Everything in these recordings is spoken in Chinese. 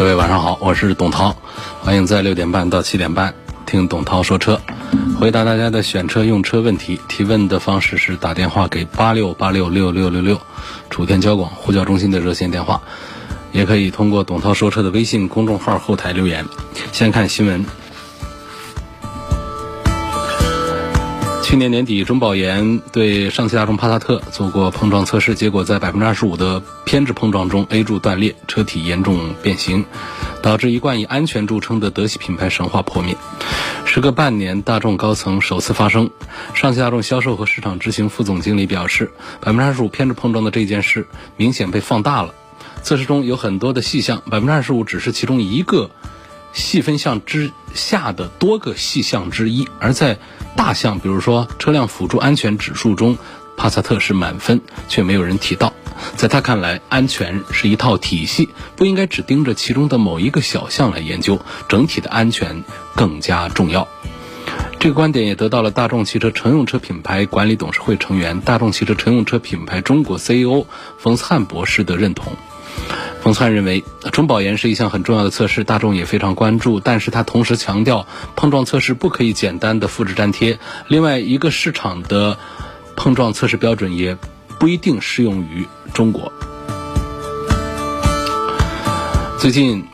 各位晚上好，我是董涛，欢迎在六点半到七点半听董涛说车，回答大家的选车用车问题。提问的方式是打电话给八六八六六六六六，楚天交广呼叫中心的热线电话，也可以通过董涛说车的微信公众号后台留言。先看新闻。去年年底，中保研对上汽大众帕萨特做过碰撞测试，结果在百分之二十五的偏置碰撞中，A 柱断裂，车体严重变形，导致一贯以安全著称的德系品牌神话破灭。时隔半年，大众高层首次发声，上汽大众销售和市场执行副总经理表示，百分之二十五偏置碰撞的这件事明显被放大了。测试中有很多的细项，百分之二十五只是其中一个。细分项之下的多个细项之一，而在大项，比如说车辆辅助安全指数中，帕萨特是满分，却没有人提到。在他看来，安全是一套体系，不应该只盯着其中的某一个小项来研究，整体的安全更加重要。这个观点也得到了大众汽车乘用车品牌管理董事会成员、大众汽车乘用车品牌中国 CEO 冯斯汉博士的认同。冯灿认为，中保研是一项很重要的测试，大众也非常关注。但是他同时强调，碰撞测试不可以简单的复制粘贴。另外一个市场的碰撞测试标准也不一定适用于中国。最近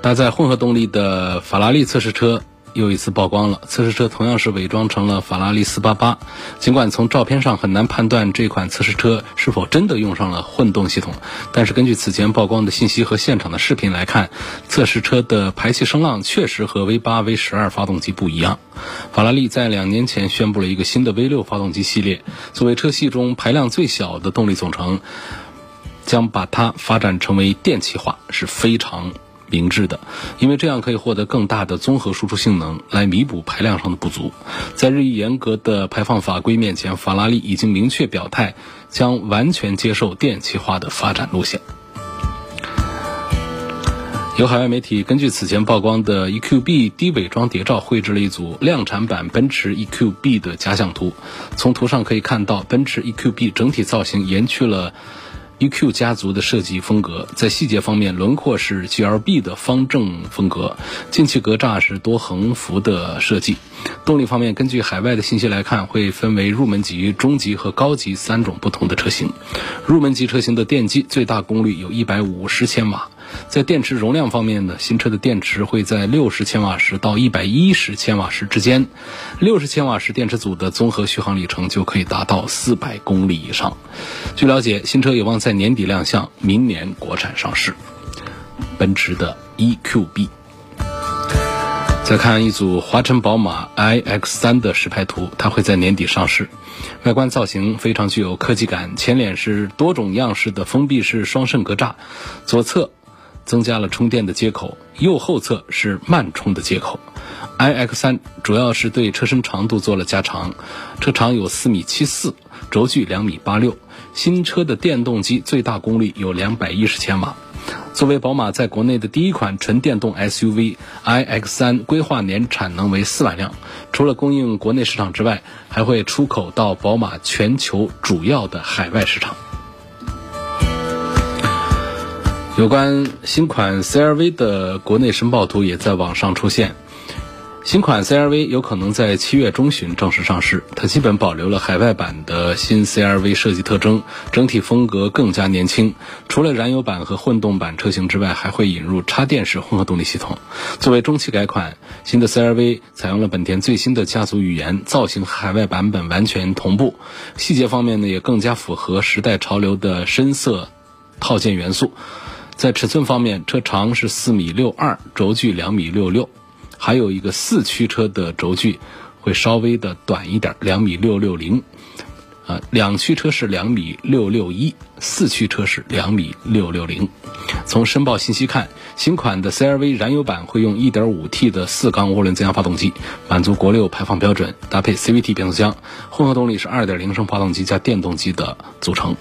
搭载混合动力的法拉利测试车。又一次曝光了，测试车同样是伪装成了法拉利488。尽管从照片上很难判断这款测试车是否真的用上了混动系统，但是根据此前曝光的信息和现场的视频来看，测试车的排气声浪确实和 V8、V12 发动机不一样。法拉利在两年前宣布了一个新的 V6 发动机系列，作为车系中排量最小的动力总成，将把它发展成为电气化是非常。明智的，因为这样可以获得更大的综合输出性能，来弥补排量上的不足。在日益严格的排放法规面前，法拉利已经明确表态，将完全接受电气化的发展路线。有海外媒体根据此前曝光的 EQB 低伪装谍照，绘制了一组量产版奔驰 EQB 的假想图。从图上可以看到，奔驰 EQB 整体造型延续了。EQ 家族的设计风格，在细节方面，轮廓是 GLB 的方正风格，进气格栅是多横幅的设计。动力方面，根据海外的信息来看，会分为入门级、中级和高级三种不同的车型。入门级车型的电机最大功率有一百五十千瓦。在电池容量方面呢，新车的电池会在六十千瓦时到一百一十千瓦时之间。六十千瓦时电池组的综合续航里程就可以达到四百公里以上。据了解，新车有望在年底亮相，明年国产上市。奔驰的 EQB。再看一组华晨宝马 iX3 的实拍图，它会在年底上市。外观造型非常具有科技感，前脸是多种样式的封闭式双肾格栅，左侧。增加了充电的接口，右后侧是慢充的接口。iX3 主要是对车身长度做了加长，车长有四米七四，轴距两米八六。新车的电动机最大功率有两百一十千瓦。作为宝马在国内的第一款纯电动 SUV，iX3 规划年产能为四万辆，除了供应国内市场之外，还会出口到宝马全球主要的海外市场。有关新款 CRV 的国内申报图也在网上出现。新款 CRV 有可能在七月中旬正式上市。它基本保留了海外版的新 CRV 设计特征，整体风格更加年轻。除了燃油版和混动版车型之外，还会引入插电式混合动力系统。作为中期改款，新的 CRV 采用了本田最新的家族语言，造型和海外版本完全同步。细节方面呢，也更加符合时代潮流的深色套件元素。在尺寸方面，车长是四米六二，轴距两米六六，还有一个四驱车的轴距会稍微的短一点，两米六六零。啊，两驱车是两米六六一，四驱车是两米六六零。从申报信息看，新款的 CRV 燃油版会用 1.5T 的四缸涡轮增压发动机，满足国六排放标准，搭配 CVT 变速箱，混合动力是2.0升发动机加电动机的组成。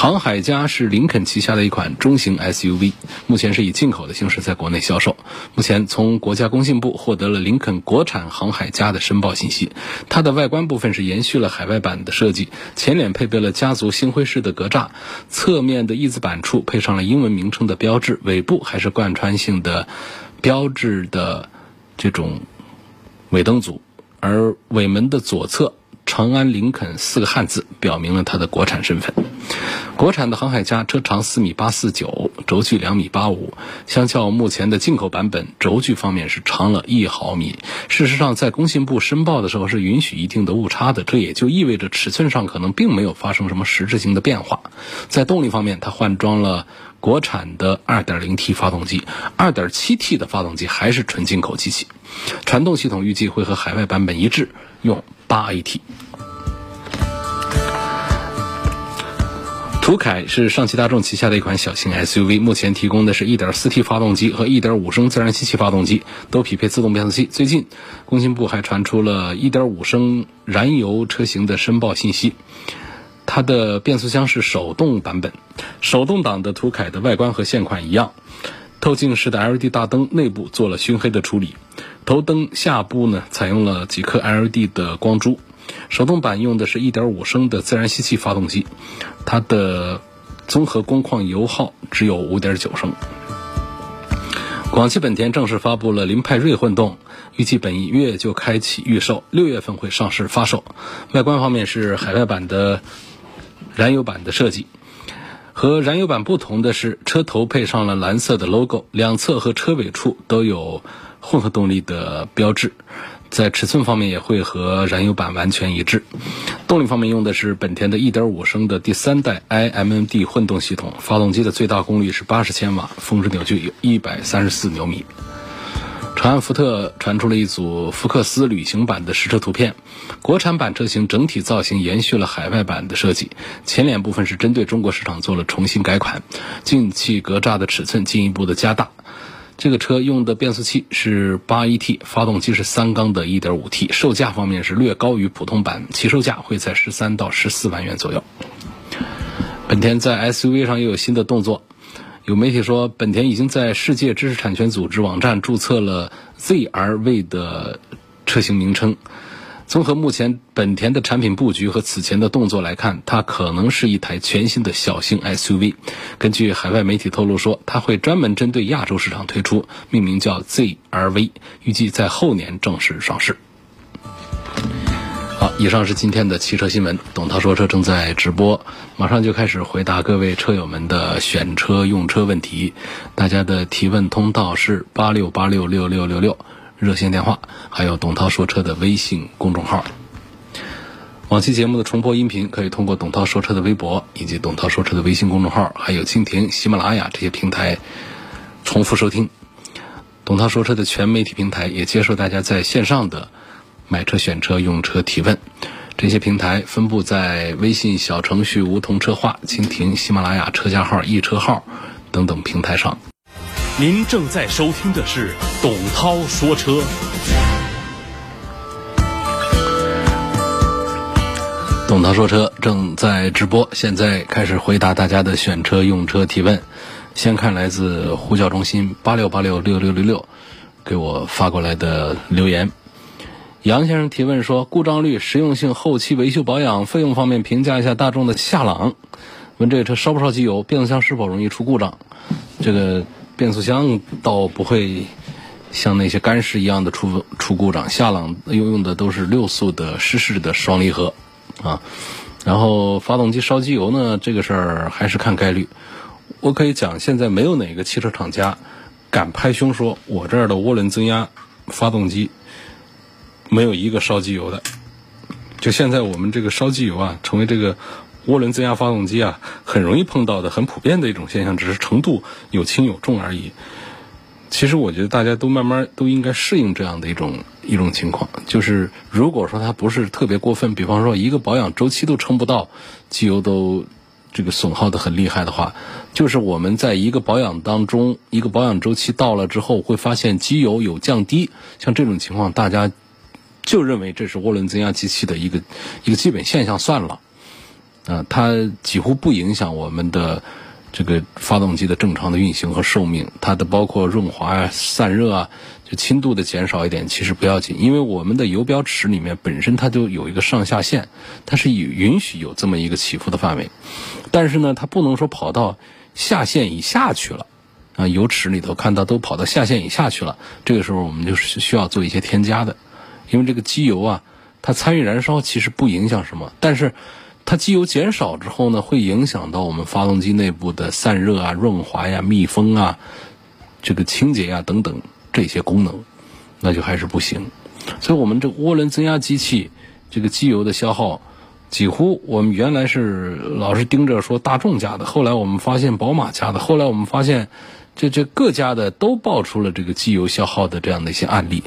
航海家是林肯旗下的一款中型 SUV，目前是以进口的形式在国内销售。目前从国家工信部获得了林肯国产航海家的申报信息，它的外观部分是延续了海外版的设计，前脸配备了家族星辉式的格栅，侧面的翼子板处配上了英文名称的标志，尾部还是贯穿性的标志的这种尾灯组，而尾门的左侧。长安林肯四个汉字表明了它的国产身份。国产的航海家车长四米八四九轴距两米八五相较目前的进口版本轴距方面是长了一毫米。事实上在工信部申报的时候是允许一定的误差的这也就意味着尺寸上可能并没有发生什么实质性的变化。在动力方面它换装了国产的二点零 t 发动机二点七 t 的发动机还是纯进口机器。传动系统预计会和海外版本一致用八 at 途凯是上汽大众旗下的一款小型 SUV，目前提供的是一点四 T 发动机和一点五升自然吸气发动机，都匹配自动变速器。最近，工信部还传出了一点五升燃油车型的申报信息，它的变速箱是手动版本，手动挡的途凯的外观和现款一样。透镜式的 LED 大灯内部做了熏黑的处理，头灯下部呢采用了几颗 LED 的光珠。手动版用的是一点五升的自然吸气发动机，它的综合工况油耗只有五点九升。广汽本田正式发布了凌派锐混动，预计本月就开启预售，六月份会上市发售。外观方面是海外版的燃油版的设计。和燃油版不同的是，车头配上了蓝色的 logo，两侧和车尾处都有混合动力的标志。在尺寸方面也会和燃油版完全一致。动力方面用的是本田的1.5升的第三代 iMMD 混动系统，发动机的最大功率是80千瓦，峰值扭矩有134牛米。长安福特传出了一组福克斯旅行版的实车图片，国产版车型整体造型延续了海外版的设计，前脸部分是针对中国市场做了重新改款，进气格栅的尺寸进一步的加大。这个车用的变速器是八 AT，发动机是三缸的 1.5T，售价方面是略高于普通版，起售价会在十三到十四万元左右。本田在 SUV 上又有新的动作。有媒体说，本田已经在世界知识产权组织网站注册了 ZR-V 的车型名称。综合目前本田的产品布局和此前的动作来看，它可能是一台全新的小型 SUV。根据海外媒体透露说，它会专门针对亚洲市场推出，命名叫 ZR-V，预计在后年正式上市。好，以上是今天的汽车新闻。董涛说车正在直播，马上就开始回答各位车友们的选车用车问题。大家的提问通道是八六八六六六六六热线电话，还有董涛说车的微信公众号。往期节目的重播音频可以通过董涛说车的微博以及董涛说车的微信公众号，还有蜻蜓、喜马拉雅这些平台重复收听。董涛说车的全媒体平台也接受大家在线上的。买车、选车、用车提问，这些平台分布在微信小程序“梧桐车话”、蜻蜓、喜马拉雅车架号、易车号等等平台上。您正在收听的是董涛说车。董涛说车正在直播，现在开始回答大家的选车、用车提问。先看来自呼叫中心八六八六六六六六给我发过来的留言。杨先生提问说：故障率、实用性、后期维修保养费用方面评价一下大众的夏朗。问这个车烧不烧机油？变速箱是否容易出故障？这个变速箱倒不会像那些干式一样的出出故障。夏朗用用的都是六速的湿式的双离合啊。然后发动机烧机油呢，这个事儿还是看概率。我可以讲，现在没有哪个汽车厂家敢拍胸说我这儿的涡轮增压发动机。没有一个烧机油的，就现在我们这个烧机油啊，成为这个涡轮增压发动机啊很容易碰到的、很普遍的一种现象，只是程度有轻有重而已。其实我觉得大家都慢慢都应该适应这样的一种一种情况，就是如果说它不是特别过分，比方说一个保养周期都撑不到，机油都这个损耗的很厉害的话，就是我们在一个保养当中，一个保养周期到了之后，会发现机油有降低，像这种情况，大家就认为这是涡轮增压机器的一个一个基本现象算了，啊，它几乎不影响我们的。这个发动机的正常的运行和寿命，它的包括润滑啊、散热啊，就轻度的减少一点，其实不要紧，因为我们的油标尺里面本身它就有一个上下限，它是允许有这么一个起伏的范围，但是呢，它不能说跑到下限以下去了，啊，油尺里头看到都跑到下限以下去了，这个时候我们就是需要做一些添加的，因为这个机油啊，它参与燃烧其实不影响什么，但是。它机油减少之后呢，会影响到我们发动机内部的散热啊、润滑呀、密封啊、这个清洁呀等等这些功能，那就还是不行。所以，我们这涡轮增压机器这个机油的消耗，几乎我们原来是老是盯着说大众家的，后来我们发现宝马家的，后来我们发现这这各家的都爆出了这个机油消耗的这样的一些案例。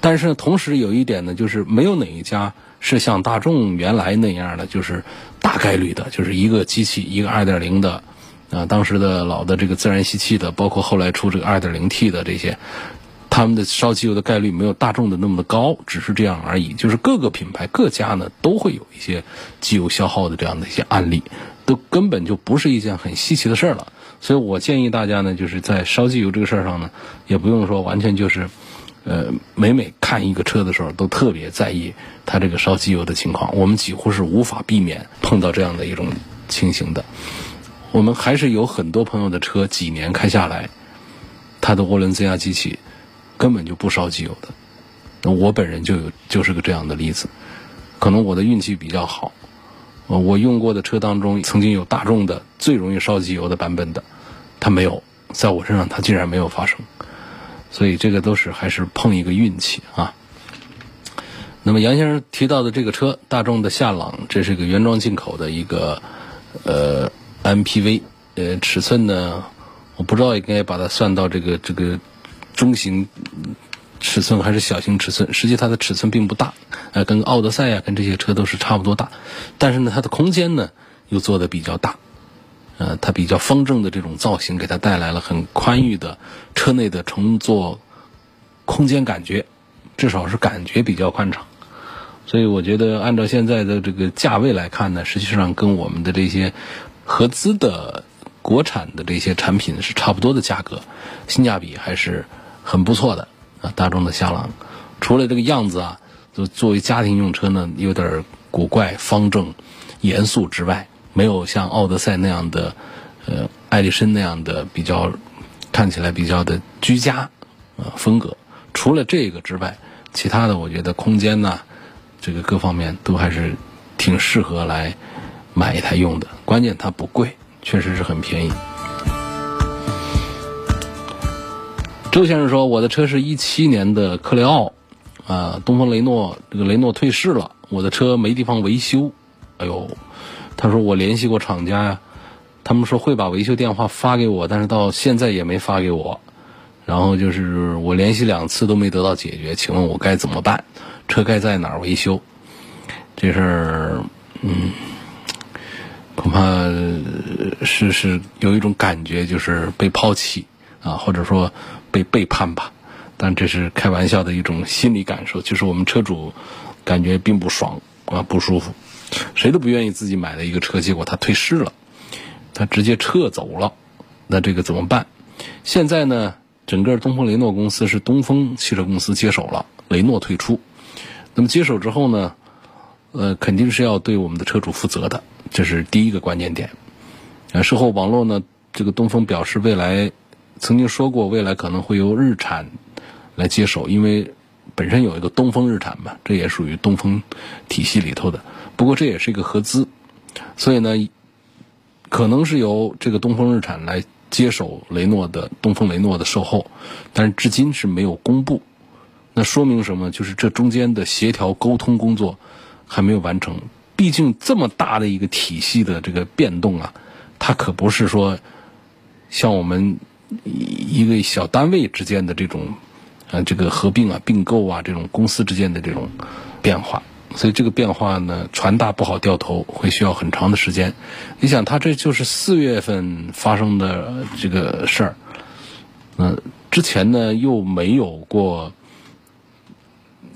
但是同时有一点呢，就是没有哪一家。是像大众原来那样的，就是大概率的，就是一个机器一个二点零的，啊，当时的老的这个自然吸气的，包括后来出这个二点零 T 的这些，他们的烧机油的概率没有大众的那么的高，只是这样而已。就是各个品牌各家呢都会有一些机油消耗的这样的一些案例，都根本就不是一件很稀奇的事了。所以我建议大家呢，就是在烧机油这个事儿上呢，也不用说完全就是。呃，每每看一个车的时候，都特别在意它这个烧机油的情况。我们几乎是无法避免碰到这样的一种情形的。我们还是有很多朋友的车几年开下来，它的涡轮增压机器根本就不烧机油的。我本人就有就是个这样的例子。可能我的运气比较好，我用过的车当中曾经有大众的最容易烧机油的版本的，它没有，在我身上它竟然没有发生。所以这个都是还是碰一个运气啊。那么杨先生提到的这个车，大众的夏朗，这是个原装进口的一个呃 MPV，呃尺寸呢，我不知道应该把它算到这个这个中型尺寸还是小型尺寸。实际它的尺寸并不大，呃，跟奥德赛啊，跟这些车都是差不多大，但是呢，它的空间呢又做的比较大。呃，它比较方正的这种造型，给它带来了很宽裕的车内的乘坐空间感觉，至少是感觉比较宽敞。所以我觉得，按照现在的这个价位来看呢，实际上跟我们的这些合资的国产的这些产品是差不多的价格，性价比还是很不错的啊。大众的夏朗，除了这个样子啊，就作为家庭用车呢，有点古怪、方正、严肃之外。没有像奥德赛那样的，呃，艾力绅那样的比较看起来比较的居家啊风格。除了这个之外，其他的我觉得空间呢，这个各方面都还是挺适合来买一台用的。关键它不贵，确实是很便宜。周先生说：“我的车是一七年的克雷奥，啊，东风雷诺这个雷诺退市了，我的车没地方维修，哎呦。”他说：“我联系过厂家呀，他们说会把维修电话发给我，但是到现在也没发给我。然后就是我联系两次都没得到解决，请问我该怎么办？车该在哪儿维修？这事儿，嗯，恐怕是是有一种感觉，就是被抛弃啊，或者说被背叛吧。但这是开玩笑的一种心理感受，就是我们车主感觉并不爽啊，不舒服。”谁都不愿意自己买的一个车，结果他退市了，他直接撤走了，那这个怎么办？现在呢，整个东风雷诺公司是东风汽车公司接手了，雷诺退出。那么接手之后呢，呃，肯定是要对我们的车主负责的，这是第一个关键点。呃，事后网络呢，这个东风表示未来曾经说过，未来可能会由日产来接手，因为本身有一个东风日产嘛，这也属于东风体系里头的。不过这也是一个合资，所以呢，可能是由这个东风日产来接手雷诺的东风雷诺的售后，但是至今是没有公布。那说明什么？就是这中间的协调沟通工作还没有完成。毕竟这么大的一个体系的这个变动啊，它可不是说像我们一个小单位之间的这种呃这个合并啊、并购啊这种公司之间的这种变化。所以这个变化呢，传达不好掉头，会需要很长的时间。你想，它这就是四月份发生的这个事儿，嗯，之前呢又没有过，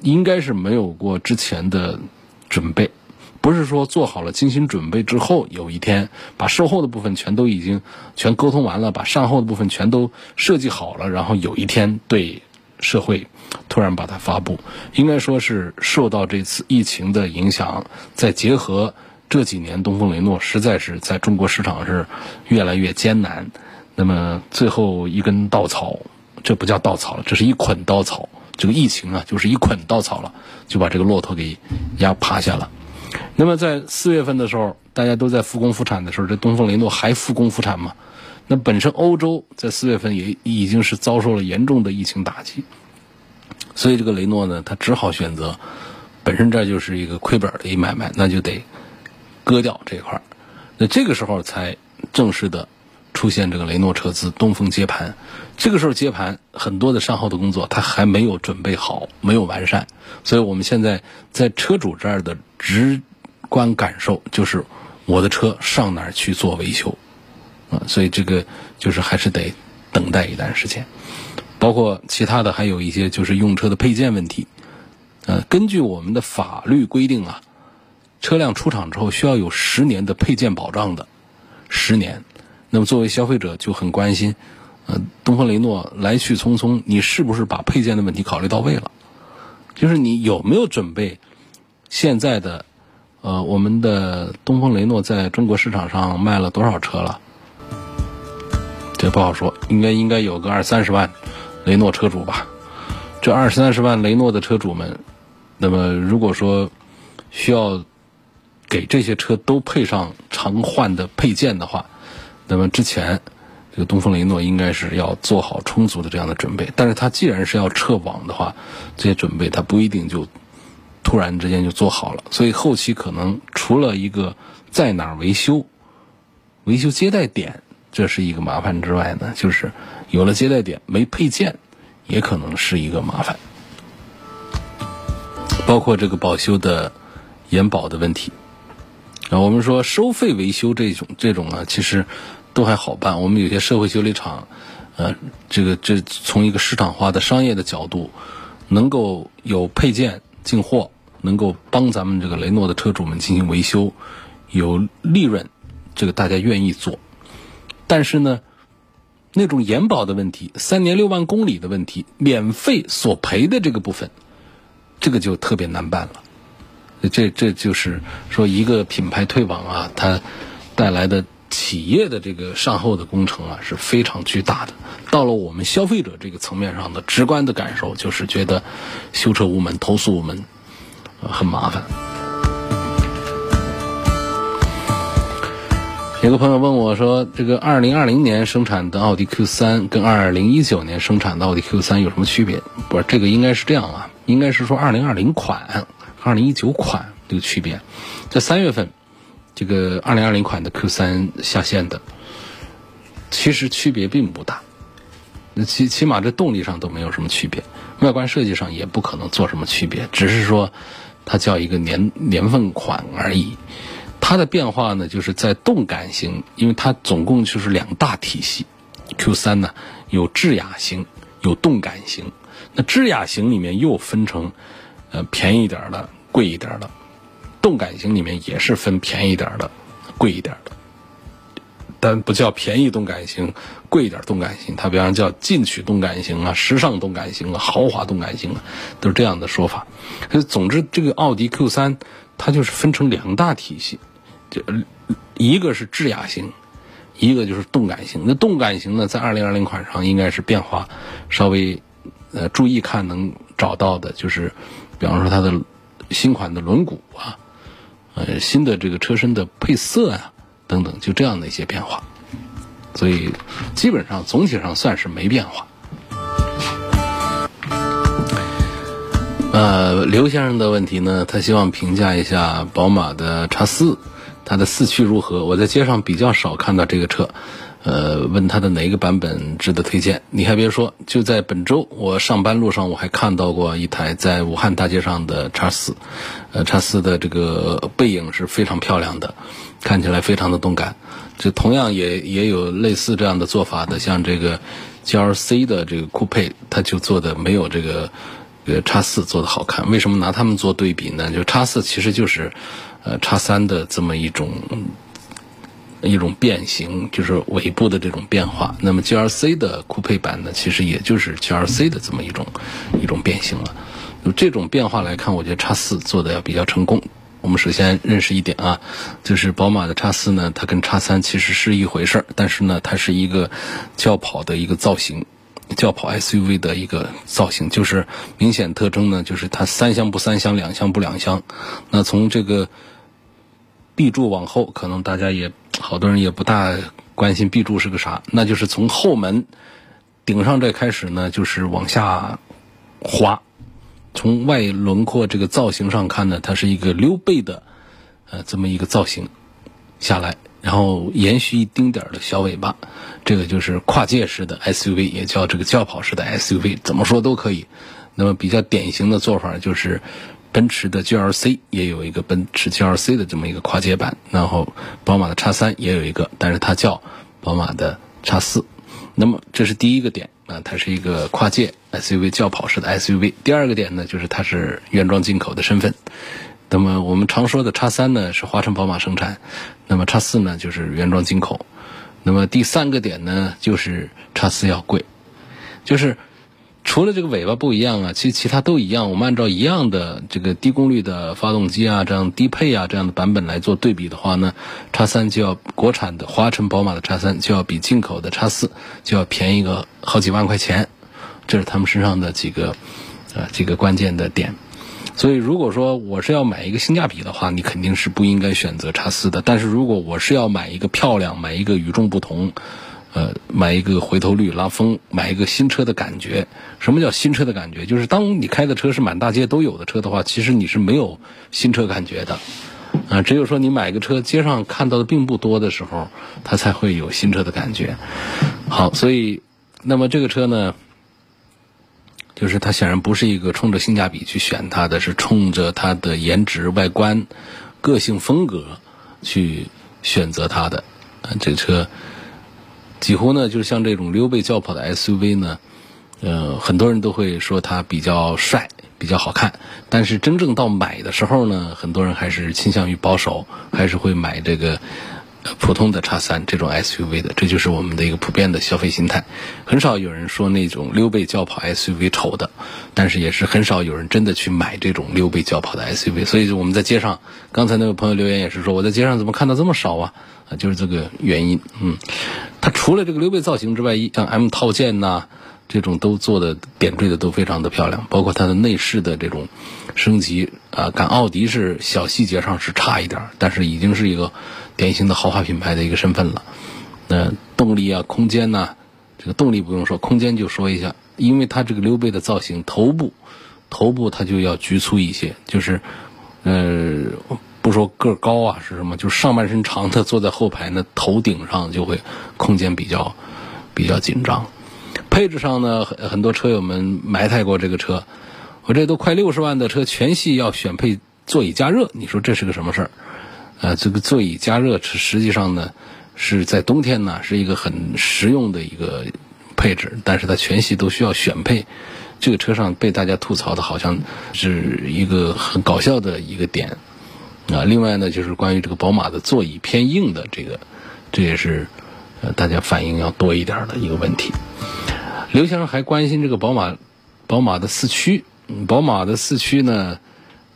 应该是没有过之前的准备，不是说做好了精心准备之后，有一天把售后的部分全都已经全沟通完了，把善后的部分全都设计好了，然后有一天对社会。突然把它发布，应该说是受到这次疫情的影响，再结合这几年东风雷诺实在是在中国市场是越来越艰难，那么最后一根稻草，这不叫稻草了，这是一捆稻草。这个疫情啊，就是一捆稻草了，就把这个骆驼给压趴下了。那么在四月份的时候，大家都在复工复产的时候，这东风雷诺还复工复产吗？那本身欧洲在四月份也已经是遭受了严重的疫情打击。所以这个雷诺呢，他只好选择，本身这就是一个亏本的一买卖，那就得割掉这块儿。那这个时候才正式的出现这个雷诺车资东风接盘。这个时候接盘很多的善后的工作，他还没有准备好，没有完善。所以我们现在在车主这儿的直观感受就是，我的车上哪儿去做维修啊？所以这个就是还是得等待一段时间。包括其他的，还有一些就是用车的配件问题。呃，根据我们的法律规定啊，车辆出厂之后需要有十年的配件保障的，十年。那么作为消费者就很关心，呃，东风雷诺来去匆匆，你是不是把配件的问题考虑到位了？就是你有没有准备？现在的，呃，我们的东风雷诺在中国市场上卖了多少车了？这不好说，应该应该有个二三十万。雷诺车主吧，这二三十万雷诺的车主们，那么如果说需要给这些车都配上常换的配件的话，那么之前这个东风雷诺应该是要做好充足的这样的准备。但是它既然是要撤网的话，这些准备它不一定就突然之间就做好了。所以后期可能除了一个在哪儿维修、维修接待点这是一个麻烦之外呢，就是。有了接待点没配件，也可能是一个麻烦。包括这个保修的延保的问题啊，我们说收费维修这种这种啊，其实都还好办。我们有些社会修理厂，呃，这个这从一个市场化的商业的角度，能够有配件进货，能够帮咱们这个雷诺的车主们进行维修，有利润，这个大家愿意做。但是呢？那种延保的问题，三年六万公里的问题，免费索赔的这个部分，这个就特别难办了。这这就是说，一个品牌退网啊，它带来的企业的这个善后的工程啊，是非常巨大的。到了我们消费者这个层面上的直观的感受，就是觉得修车无门、投诉无门，很麻烦。有个朋友问我说：“这个二零二零年生产的奥迪 Q 三跟二零一九年生产的奥迪 Q 三有什么区别？”不是，这个应该是这样啊，应该是说二零二零款、二零一九款这个区别。在三月份，这个二零二零款的 Q 三下线的，其实区别并不大。那起起码这动力上都没有什么区别，外观设计上也不可能做什么区别，只是说它叫一个年年份款而已。它的变化呢，就是在动感型，因为它总共就是两大体系。Q 三呢有智雅型，有动感型。那智雅型里面又分成，呃，便宜点的、贵一点的。动感型里面也是分便宜点的、贵一点的。但不叫便宜动感型、贵一点动感型，它比方叫进取动感型啊、时尚动感型啊、豪华动感型啊，都是这样的说法。总之，这个奥迪 Q 三它就是分成两大体系。就一个是智雅型，一个就是动感型。那动感型呢，在二零二零款上应该是变化稍微呃注意看能找到的，就是比方说它的新款的轮毂啊，呃新的这个车身的配色啊等等，就这样的一些变化。所以基本上总体上算是没变化。呃，刘先生的问题呢，他希望评价一下宝马的叉四。它的四驱如何？我在街上比较少看到这个车，呃，问它的哪一个版本值得推荐？你还别说，就在本周我上班路上，我还看到过一台在武汉大街上的叉四，呃，叉四的这个背影是非常漂亮的，看起来非常的动感。这同样也也有类似这样的做法的，像这个 GLC 的这个酷配，它就做的没有这个呃叉四做的好看。为什么拿它们做对比呢？就叉四其实就是呃叉三的这么一种。一种变形，就是尾部的这种变化。那么 G R C 的酷配版呢，其实也就是 G R C 的这么一种一种变形了。就这种变化来看，我觉得叉四做的要比较成功。我们首先认识一点啊，就是宝马的叉四呢，它跟叉三其实是一回事儿，但是呢，它是一个轿跑的一个造型，轿跑 S U V 的一个造型，就是明显特征呢，就是它三厢不三厢，两厢不两厢。那从这个 B 柱往后，可能大家也。好多人也不大关心 B 柱是个啥，那就是从后门顶上这开始呢，就是往下滑。从外轮廓这个造型上看呢，它是一个溜背的呃这么一个造型下来，然后延续一丁点儿的小尾巴，这个就是跨界式的 SUV，也叫这个轿跑式的 SUV，怎么说都可以。那么比较典型的做法就是。奔驰的 GLC 也有一个奔驰 GLC 的这么一个跨界版，然后宝马的叉三也有一个，但是它叫宝马的叉四。那么这是第一个点啊，它是一个跨界 SUV 轿跑式的 SUV。第二个点呢，就是它是原装进口的身份。那么我们常说的叉三呢是华晨宝马生产，那么叉四呢就是原装进口。那么第三个点呢，就是叉四要贵，就是。除了这个尾巴不一样啊，其实其他都一样。我们按照一样的这个低功率的发动机啊，这样低配啊这样的版本来做对比的话呢，叉三就要国产的华晨宝马的叉三就要比进口的叉四就要便宜个好几万块钱，这是他们身上的几个啊几个关键的点。所以如果说我是要买一个性价比的话，你肯定是不应该选择叉四的。但是如果我是要买一个漂亮，买一个与众不同。呃，买一个回头率拉风，买一个新车的感觉。什么叫新车的感觉？就是当你开的车是满大街都有的车的话，其实你是没有新车感觉的。啊，只有说你买个车，街上看到的并不多的时候，它才会有新车的感觉。好，所以那么这个车呢，就是它显然不是一个冲着性价比去选它的，是冲着它的颜值、外观、个性风格去选择它的。啊，这个车。几乎呢，就是像这种溜背轿跑的 SUV 呢，呃，很多人都会说它比较帅、比较好看。但是真正到买的时候呢，很多人还是倾向于保守，还是会买这个普通的叉三这种 SUV 的。这就是我们的一个普遍的消费心态。很少有人说那种溜背轿跑 SUV 丑的，但是也是很少有人真的去买这种溜背轿跑的 SUV。所以我们在街上，刚才那位朋友留言也是说，我在街上怎么看到这么少啊？啊，就是这个原因。嗯，它除了这个溜背造型之外，像 M 套件呐，这种都做的点缀的都非常的漂亮，包括它的内饰的这种升级啊，赶奥迪是小细节上是差一点，但是已经是一个典型的豪华品牌的一个身份了。那动力啊，空间呐，这个动力不用说，空间就说一下，因为它这个溜背的造型，头部头部它就要局促一些，就是呃。不说个高啊是什么，就是上半身长的坐在后排呢，头顶上就会空间比较比较紧张。配置上呢，很很多车友们埋汰过这个车，我这都快六十万的车，全系要选配座椅加热，你说这是个什么事儿？呃，这个座椅加热是实际上呢是在冬天呢是一个很实用的一个配置，但是它全系都需要选配，这个车上被大家吐槽的好像是一个很搞笑的一个点。啊，另外呢，就是关于这个宝马的座椅偏硬的这个，这也是呃大家反应要多一点的一个问题。刘先生还关心这个宝马，宝马的四驱，宝马的四驱呢，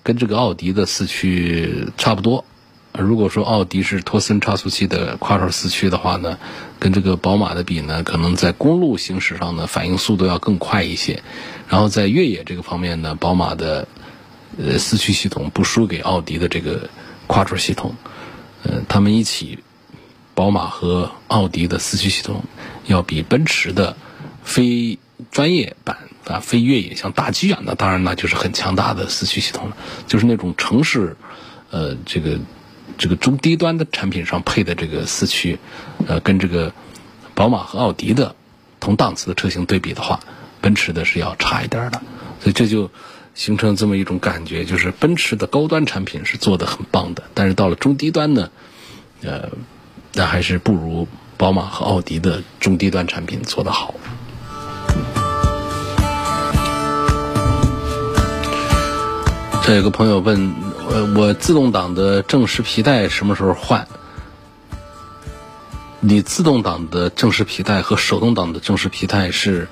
跟这个奥迪的四驱差不多。如果说奥迪是托森差速器的跨轴四驱的话呢，跟这个宝马的比呢，可能在公路行驶上呢，反应速度要更快一些。然后在越野这个方面呢，宝马的。呃，四驱系统不输给奥迪的这个跨轴系统，呃，他们一起，宝马和奥迪的四驱系统要比奔驰的非专业版啊、非越野像大 G 啊，那当然那就是很强大的四驱系统了，就是那种城市，呃，这个这个中低端的产品上配的这个四驱，呃，跟这个宝马和奥迪的同档次的车型对比的话，奔驰的是要差一点的，所以这就形成这么一种感觉，就是奔驰的高端产品是做的很棒的，但是到了中低端呢，呃，那还是不如宝马和奥迪的中低端产品做的好。这有个朋友问，呃，我自动挡的正时皮带什么时候换？你自动挡的正时皮带和手动挡的正时皮带是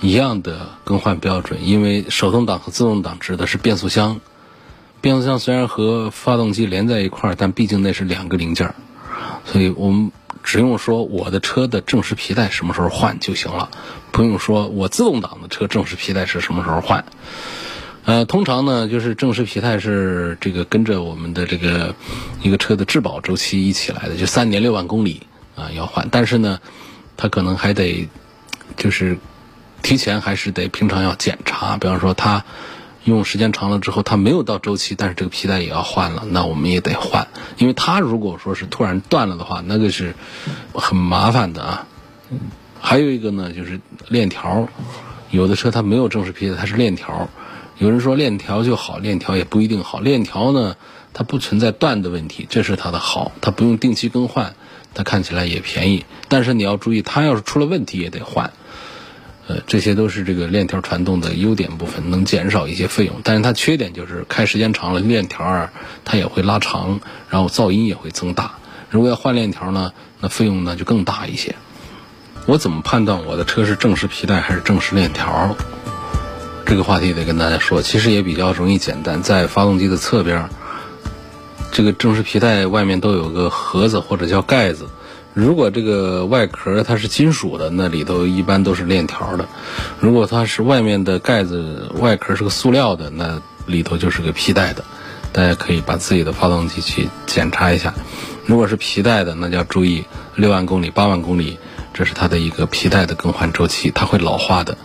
一样的更换标准，因为手动挡和自动挡指的是变速箱，变速箱虽然和发动机连在一块儿，但毕竟那是两个零件儿，所以我们只用说我的车的正时皮带什么时候换就行了，不用说我自动挡的车正时皮带是什么时候换。呃，通常呢，就是正时皮带是这个跟着我们的这个一个车的质保周期一起来的，就三年六万公里啊要换。但是呢，它可能还得就是提前还是得平常要检查。比方说，它用时间长了之后，它没有到周期，但是这个皮带也要换了，那我们也得换。因为它如果说是突然断了的话，那个是很麻烦的啊。还有一个呢，就是链条，有的车它没有正时皮带，它是链条。有人说链条就好，链条也不一定好。链条呢，它不存在断的问题，这是它的好，它不用定期更换，它看起来也便宜。但是你要注意，它要是出了问题也得换。呃，这些都是这个链条传动的优点部分，能减少一些费用。但是它缺点就是开时间长了，链条儿它也会拉长，然后噪音也会增大。如果要换链条呢，那费用呢就更大一些。我怎么判断我的车是正时皮带还是正时链条？这个话题得跟大家说，其实也比较容易简单，在发动机的侧边，这个正时皮带外面都有个盒子或者叫盖子。如果这个外壳它是金属的，那里头一般都是链条的；如果它是外面的盖子外壳是个塑料的，那里头就是个皮带的。大家可以把自己的发动机去检查一下。如果是皮带的，那就要注意六万公里、八万公里。这是它的一个皮带的更换周期，它会老化的。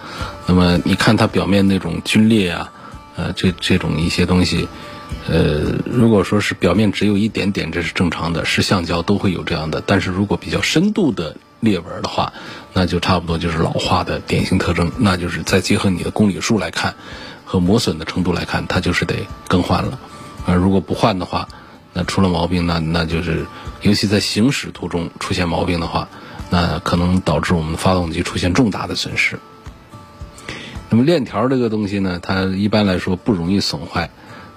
那么你看它表面那种皲裂啊，呃，这这种一些东西，呃，如果说是表面只有一点点，这是正常的，是橡胶都会有这样的。但是如果比较深度的裂纹的话，那就差不多就是老化的典型特征。那就是再结合你的公里数来看，和磨损的程度来看，它就是得更换了。啊，如果不换的话，那出了毛病，那那就是尤其在行驶途中出现毛病的话。那可能导致我们发动机出现重大的损失。那么链条这个东西呢，它一般来说不容易损坏，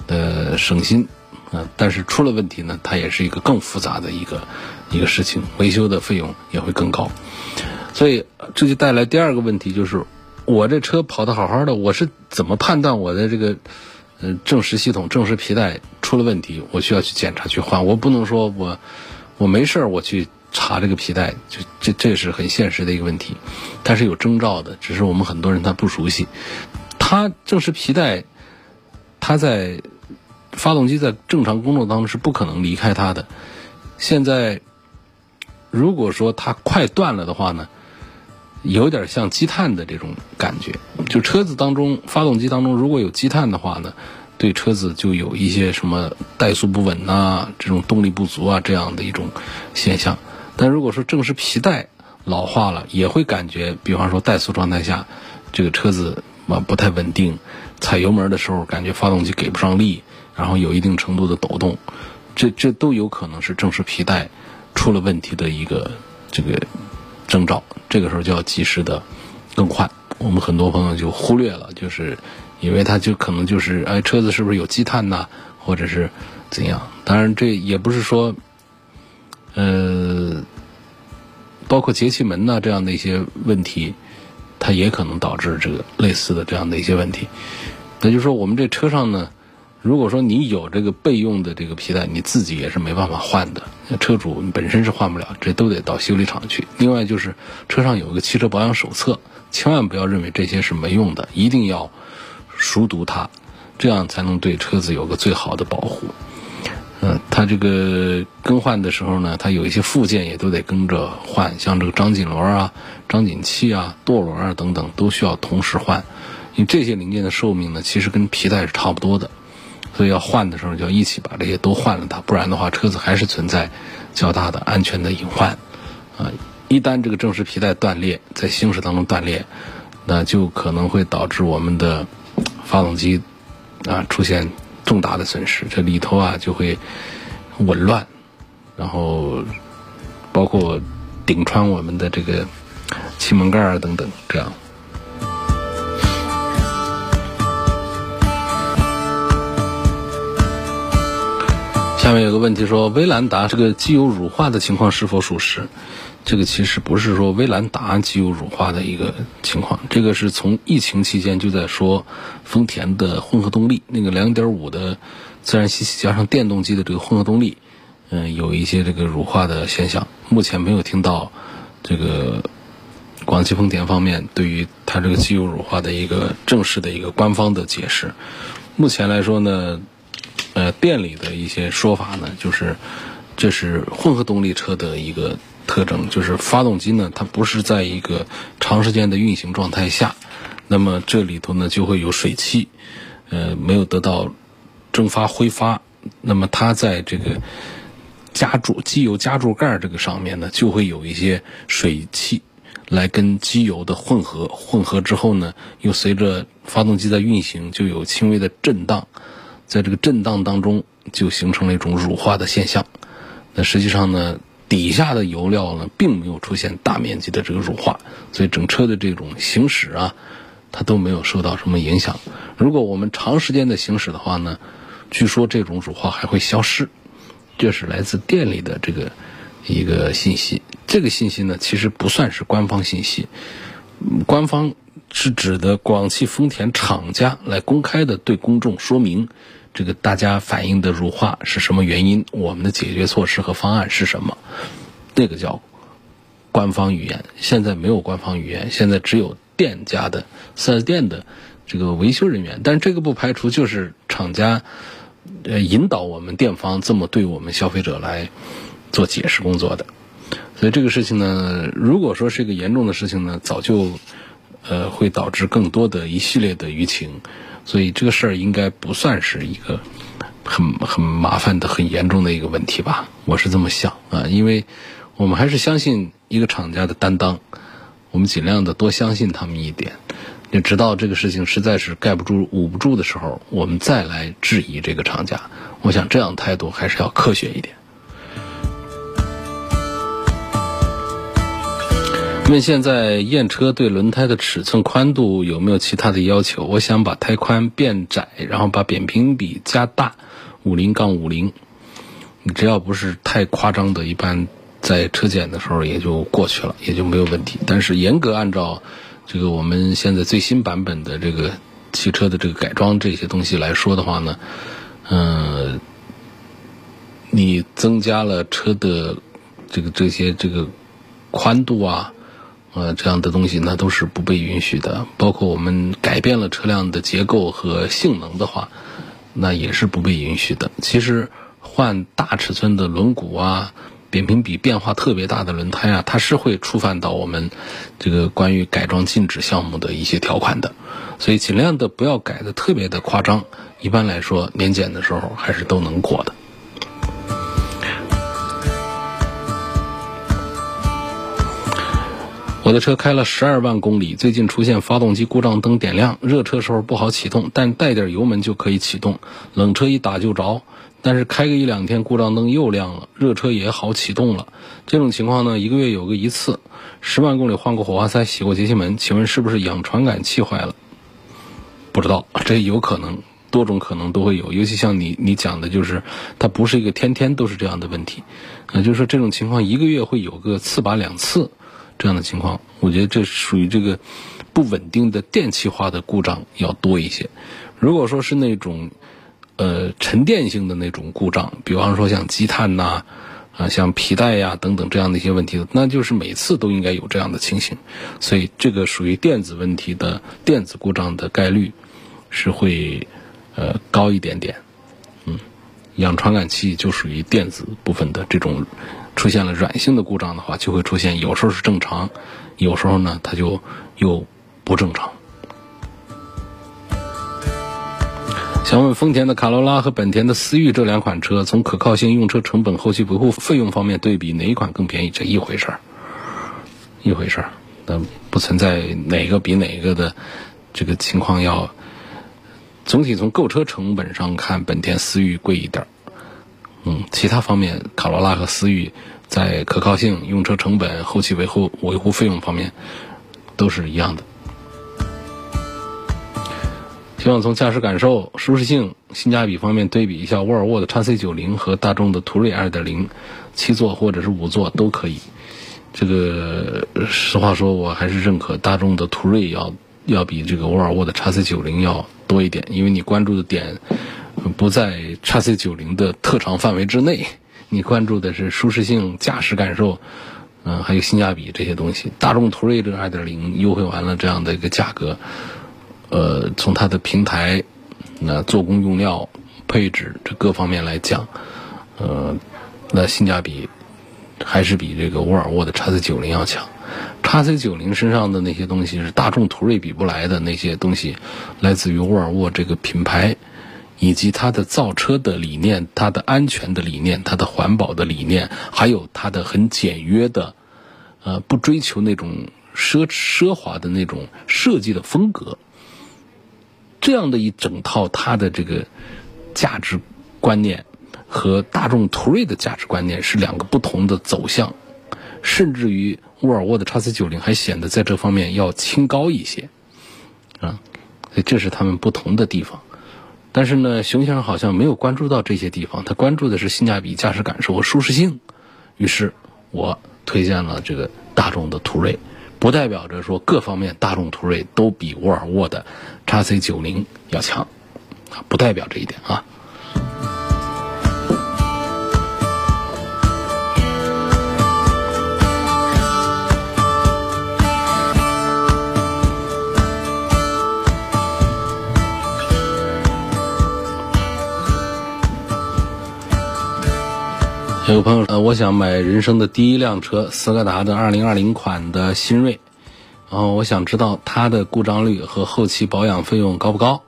呃，省心，啊，但是出了问题呢，它也是一个更复杂的一个一个事情，维修的费用也会更高。所以这就带来第二个问题，就是我这车跑得好好的，我是怎么判断我的这个呃正时系统、正时皮带出了问题，我需要去检查去换？我不能说我我没事儿我去。查这个皮带，就这这是很现实的一个问题，它是有征兆的，只是我们很多人他不熟悉。它正是皮带，它在发动机在正常工作当中是不可能离开它的。现在如果说它快断了的话呢，有点像积碳的这种感觉。就车子当中发动机当中如果有积碳的话呢，对车子就有一些什么怠速不稳呐，这种动力不足啊这样的一种现象。但如果说正是皮带老化了，也会感觉，比方说怠速状态下，这个车子啊不太稳定，踩油门的时候感觉发动机给不上力，然后有一定程度的抖动，这这都有可能是正是皮带出了问题的一个这个征兆。这个时候就要及时的更换。我们很多朋友就忽略了，就是以为它就可能就是哎车子是不是有积碳呐，或者是怎样？当然这也不是说。呃，包括节气门呐这样的一些问题，它也可能导致这个类似的这样的一些问题。那就是说，我们这车上呢，如果说你有这个备用的这个皮带，你自己也是没办法换的。车主本身是换不了，这都得到修理厂去。另外就是车上有一个汽车保养手册，千万不要认为这些是没用的，一定要熟读它，这样才能对车子有个最好的保护。嗯，它这个更换的时候呢，它有一些附件也都得跟着换，像这个张紧轮啊、张紧器啊、舵轮啊等等，都需要同时换。因为这些零件的寿命呢，其实跟皮带是差不多的，所以要换的时候就要一起把这些都换了它，不然的话车子还是存在较大的安全的隐患。啊，一旦这个正时皮带断裂，在行驶当中断裂，那就可能会导致我们的发动机啊出现重大的损失，这里头啊就会紊乱，然后包括顶穿我们的这个气门盖啊等等，这样。下面有个问题说，威兰达这个机油乳化的情况是否属实？这个其实不是说威兰达机油乳化的一个情况，这个是从疫情期间就在说丰田的混合动力那个2.5的自然吸气加上电动机的这个混合动力，嗯，有一些这个乳化的现象。目前没有听到这个广汽丰田方面对于它这个机油乳化的一个正式的一个官方的解释。目前来说呢。呃，店里的一些说法呢，就是这是混合动力车的一个特征，就是发动机呢，它不是在一个长时间的运行状态下，那么这里头呢就会有水汽，呃，没有得到蒸发挥发，那么它在这个加注机油加注盖这个上面呢，就会有一些水汽来跟机油的混合，混合之后呢，又随着发动机在运行，就有轻微的震荡。在这个震荡当中，就形成了一种乳化的现象。那实际上呢，底下的油料呢，并没有出现大面积的这个乳化，所以整车的这种行驶啊，它都没有受到什么影响。如果我们长时间的行驶的话呢，据说这种乳化还会消失。这是来自店里的这个一个信息。这个信息呢，其实不算是官方信息。官方。是指的广汽丰田厂家来公开的对公众说明，这个大家反映的乳化是什么原因，我们的解决措施和方案是什么，那个叫官方语言。现在没有官方语言，现在只有店家的四 S 店的这个维修人员。但这个不排除就是厂家呃引导我们店方这么对我们消费者来做解释工作的。所以这个事情呢，如果说是一个严重的事情呢，早就。呃，会导致更多的一系列的舆情，所以这个事儿应该不算是一个很很麻烦的、很严重的一个问题吧？我是这么想啊，因为我们还是相信一个厂家的担当，我们尽量的多相信他们一点，就直到这个事情实在是盖不住、捂不住的时候，我们再来质疑这个厂家。我想这样态度还是要科学一点。问现在验车对轮胎的尺寸宽度有没有其他的要求？我想把胎宽变窄，然后把扁平比加大，五零杠五零。你只要不是太夸张的，一般在车检的时候也就过去了，也就没有问题。但是严格按照这个我们现在最新版本的这个汽车的这个改装这些东西来说的话呢，嗯，你增加了车的这个这些这个宽度啊。呃，这样的东西那都是不被允许的。包括我们改变了车辆的结构和性能的话，那也是不被允许的。其实换大尺寸的轮毂啊，扁平比变化特别大的轮胎啊，它是会触犯到我们这个关于改装禁止项目的一些条款的。所以尽量的不要改的特别的夸张。一般来说，年检的时候还是都能过的。我的车开了十二万公里，最近出现发动机故障灯点亮，热车时候不好启动，但带点油门就可以启动，冷车一打就着。但是开个一两天，故障灯又亮了，热车也好启动了。这种情况呢，一个月有个一次。十万公里换过火花塞，洗过节气门，请问是不是氧传感器坏了？不知道，这有可能，多种可能都会有。尤其像你你讲的，就是它不是一个天天都是这样的问题，啊，就是说这种情况一个月会有个次把两次。这样的情况，我觉得这属于这个不稳定的电气化的故障要多一些。如果说是那种呃沉淀性的那种故障，比方说像积碳呐啊，像皮带呀等等这样的一些问题，那就是每次都应该有这样的情形。所以这个属于电子问题的电子故障的概率是会呃高一点点。嗯，氧传感器就属于电子部分的这种。出现了软性的故障的话，就会出现有时候是正常，有时候呢它就又不正常。想问丰田的卡罗拉和本田的思域这两款车，从可靠性、用车成本、后期维护费用方面对比，哪一款更便宜？这一回事儿。一回事儿，那不存在哪个比哪个的这个情况要。总体从购车成本上看，本田思域贵一点儿。嗯，其他方面，卡罗拉和思域在可靠性、用车成本、后期维护维护费用方面都是一样的。希望从驾驶感受、舒适性、性价比方面对比一下沃尔沃的 x C 九零和大众的途锐二点零，七座或者是五座都可以。这个实话说，我还是认可大众的途锐要要比这个沃尔沃的 x C 九零要多一点，因为你关注的点不在 x C 九零的特长范围之内，你关注的是舒适性、驾驶感受，嗯，还有性价比这些东西。大众途锐这个二点零优惠完了这样的一个价格。呃，从它的平台、那做工用料、配置这各方面来讲，呃，那性价比还是比这个沃尔沃的 x C 九零要强。x C 九零身上的那些东西是大众途锐比不来的那些东西，来自于沃尔沃这个品牌，以及它的造车的理念、它的安全的理念、它的环保的理念，还有它的很简约的，呃，不追求那种奢奢华的那种设计的风格。这样的一整套，它的这个价值观念和大众途锐的价值观念是两个不同的走向，甚至于沃尔沃的 x C 九零还显得在这方面要清高一些，啊，这是他们不同的地方。但是呢，熊先生好像没有关注到这些地方，他关注的是性价比、驾驶感受和舒适性。于是我推荐了这个大众的途锐。不代表着说各方面大众途锐都比沃尔沃的 x C 九零要强，啊，不代表这一点啊。有个朋友，呃，我想买人生的第一辆车，斯柯达的2020款的新锐，然后我想知道它的故障率和后期保养费用高不高？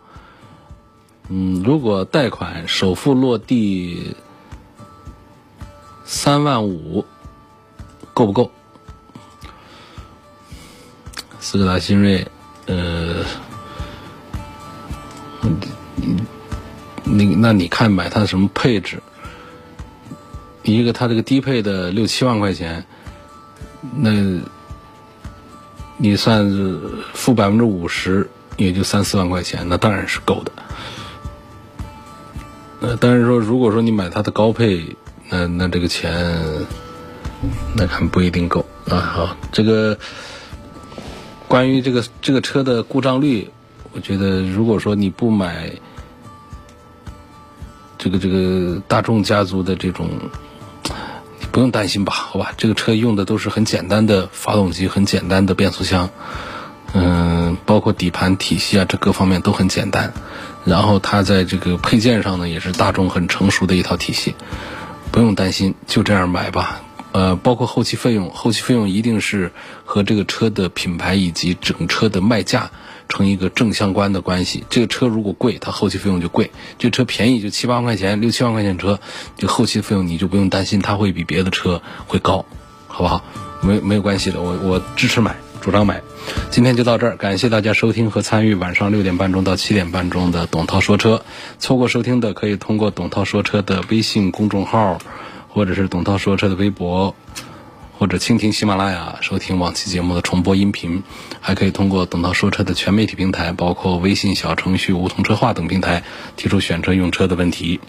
嗯，如果贷款首付落地三万五，够不够？斯柯达新锐，呃，你那你看买它的什么配置？一个它这个低配的六七万块钱，那你算付百分之五十，也就三四万块钱，那当然是够的。呃，但是说如果说你买它的高配，那那这个钱，那看不一定够啊。好，这个关于这个这个车的故障率，我觉得如果说你不买这个这个大众家族的这种。不用担心吧，好吧，这个车用的都是很简单的发动机，很简单的变速箱，嗯，包括底盘体系啊，这各方面都很简单。然后它在这个配件上呢，也是大众很成熟的一套体系，不用担心，就这样买吧。呃，包括后期费用，后期费用一定是和这个车的品牌以及整车的卖价。成一个正相关的关系。这个车如果贵，它后期费用就贵；这车便宜，就七八万块钱、六七万块钱车，就后期费用你就不用担心它会比别的车会高，好不好？没没有关系的，我我支持买，主张买。今天就到这儿，感谢大家收听和参与晚上六点半钟到七点半钟的董涛说车。错过收听的可以通过董涛说车的微信公众号，或者是董涛说车的微博。或者蜻蜓、喜马拉雅收听往期节目的重播音频，还可以通过等到说车的全媒体平台，包括微信小程序梧桐车话等平台，提出选车用车的问题。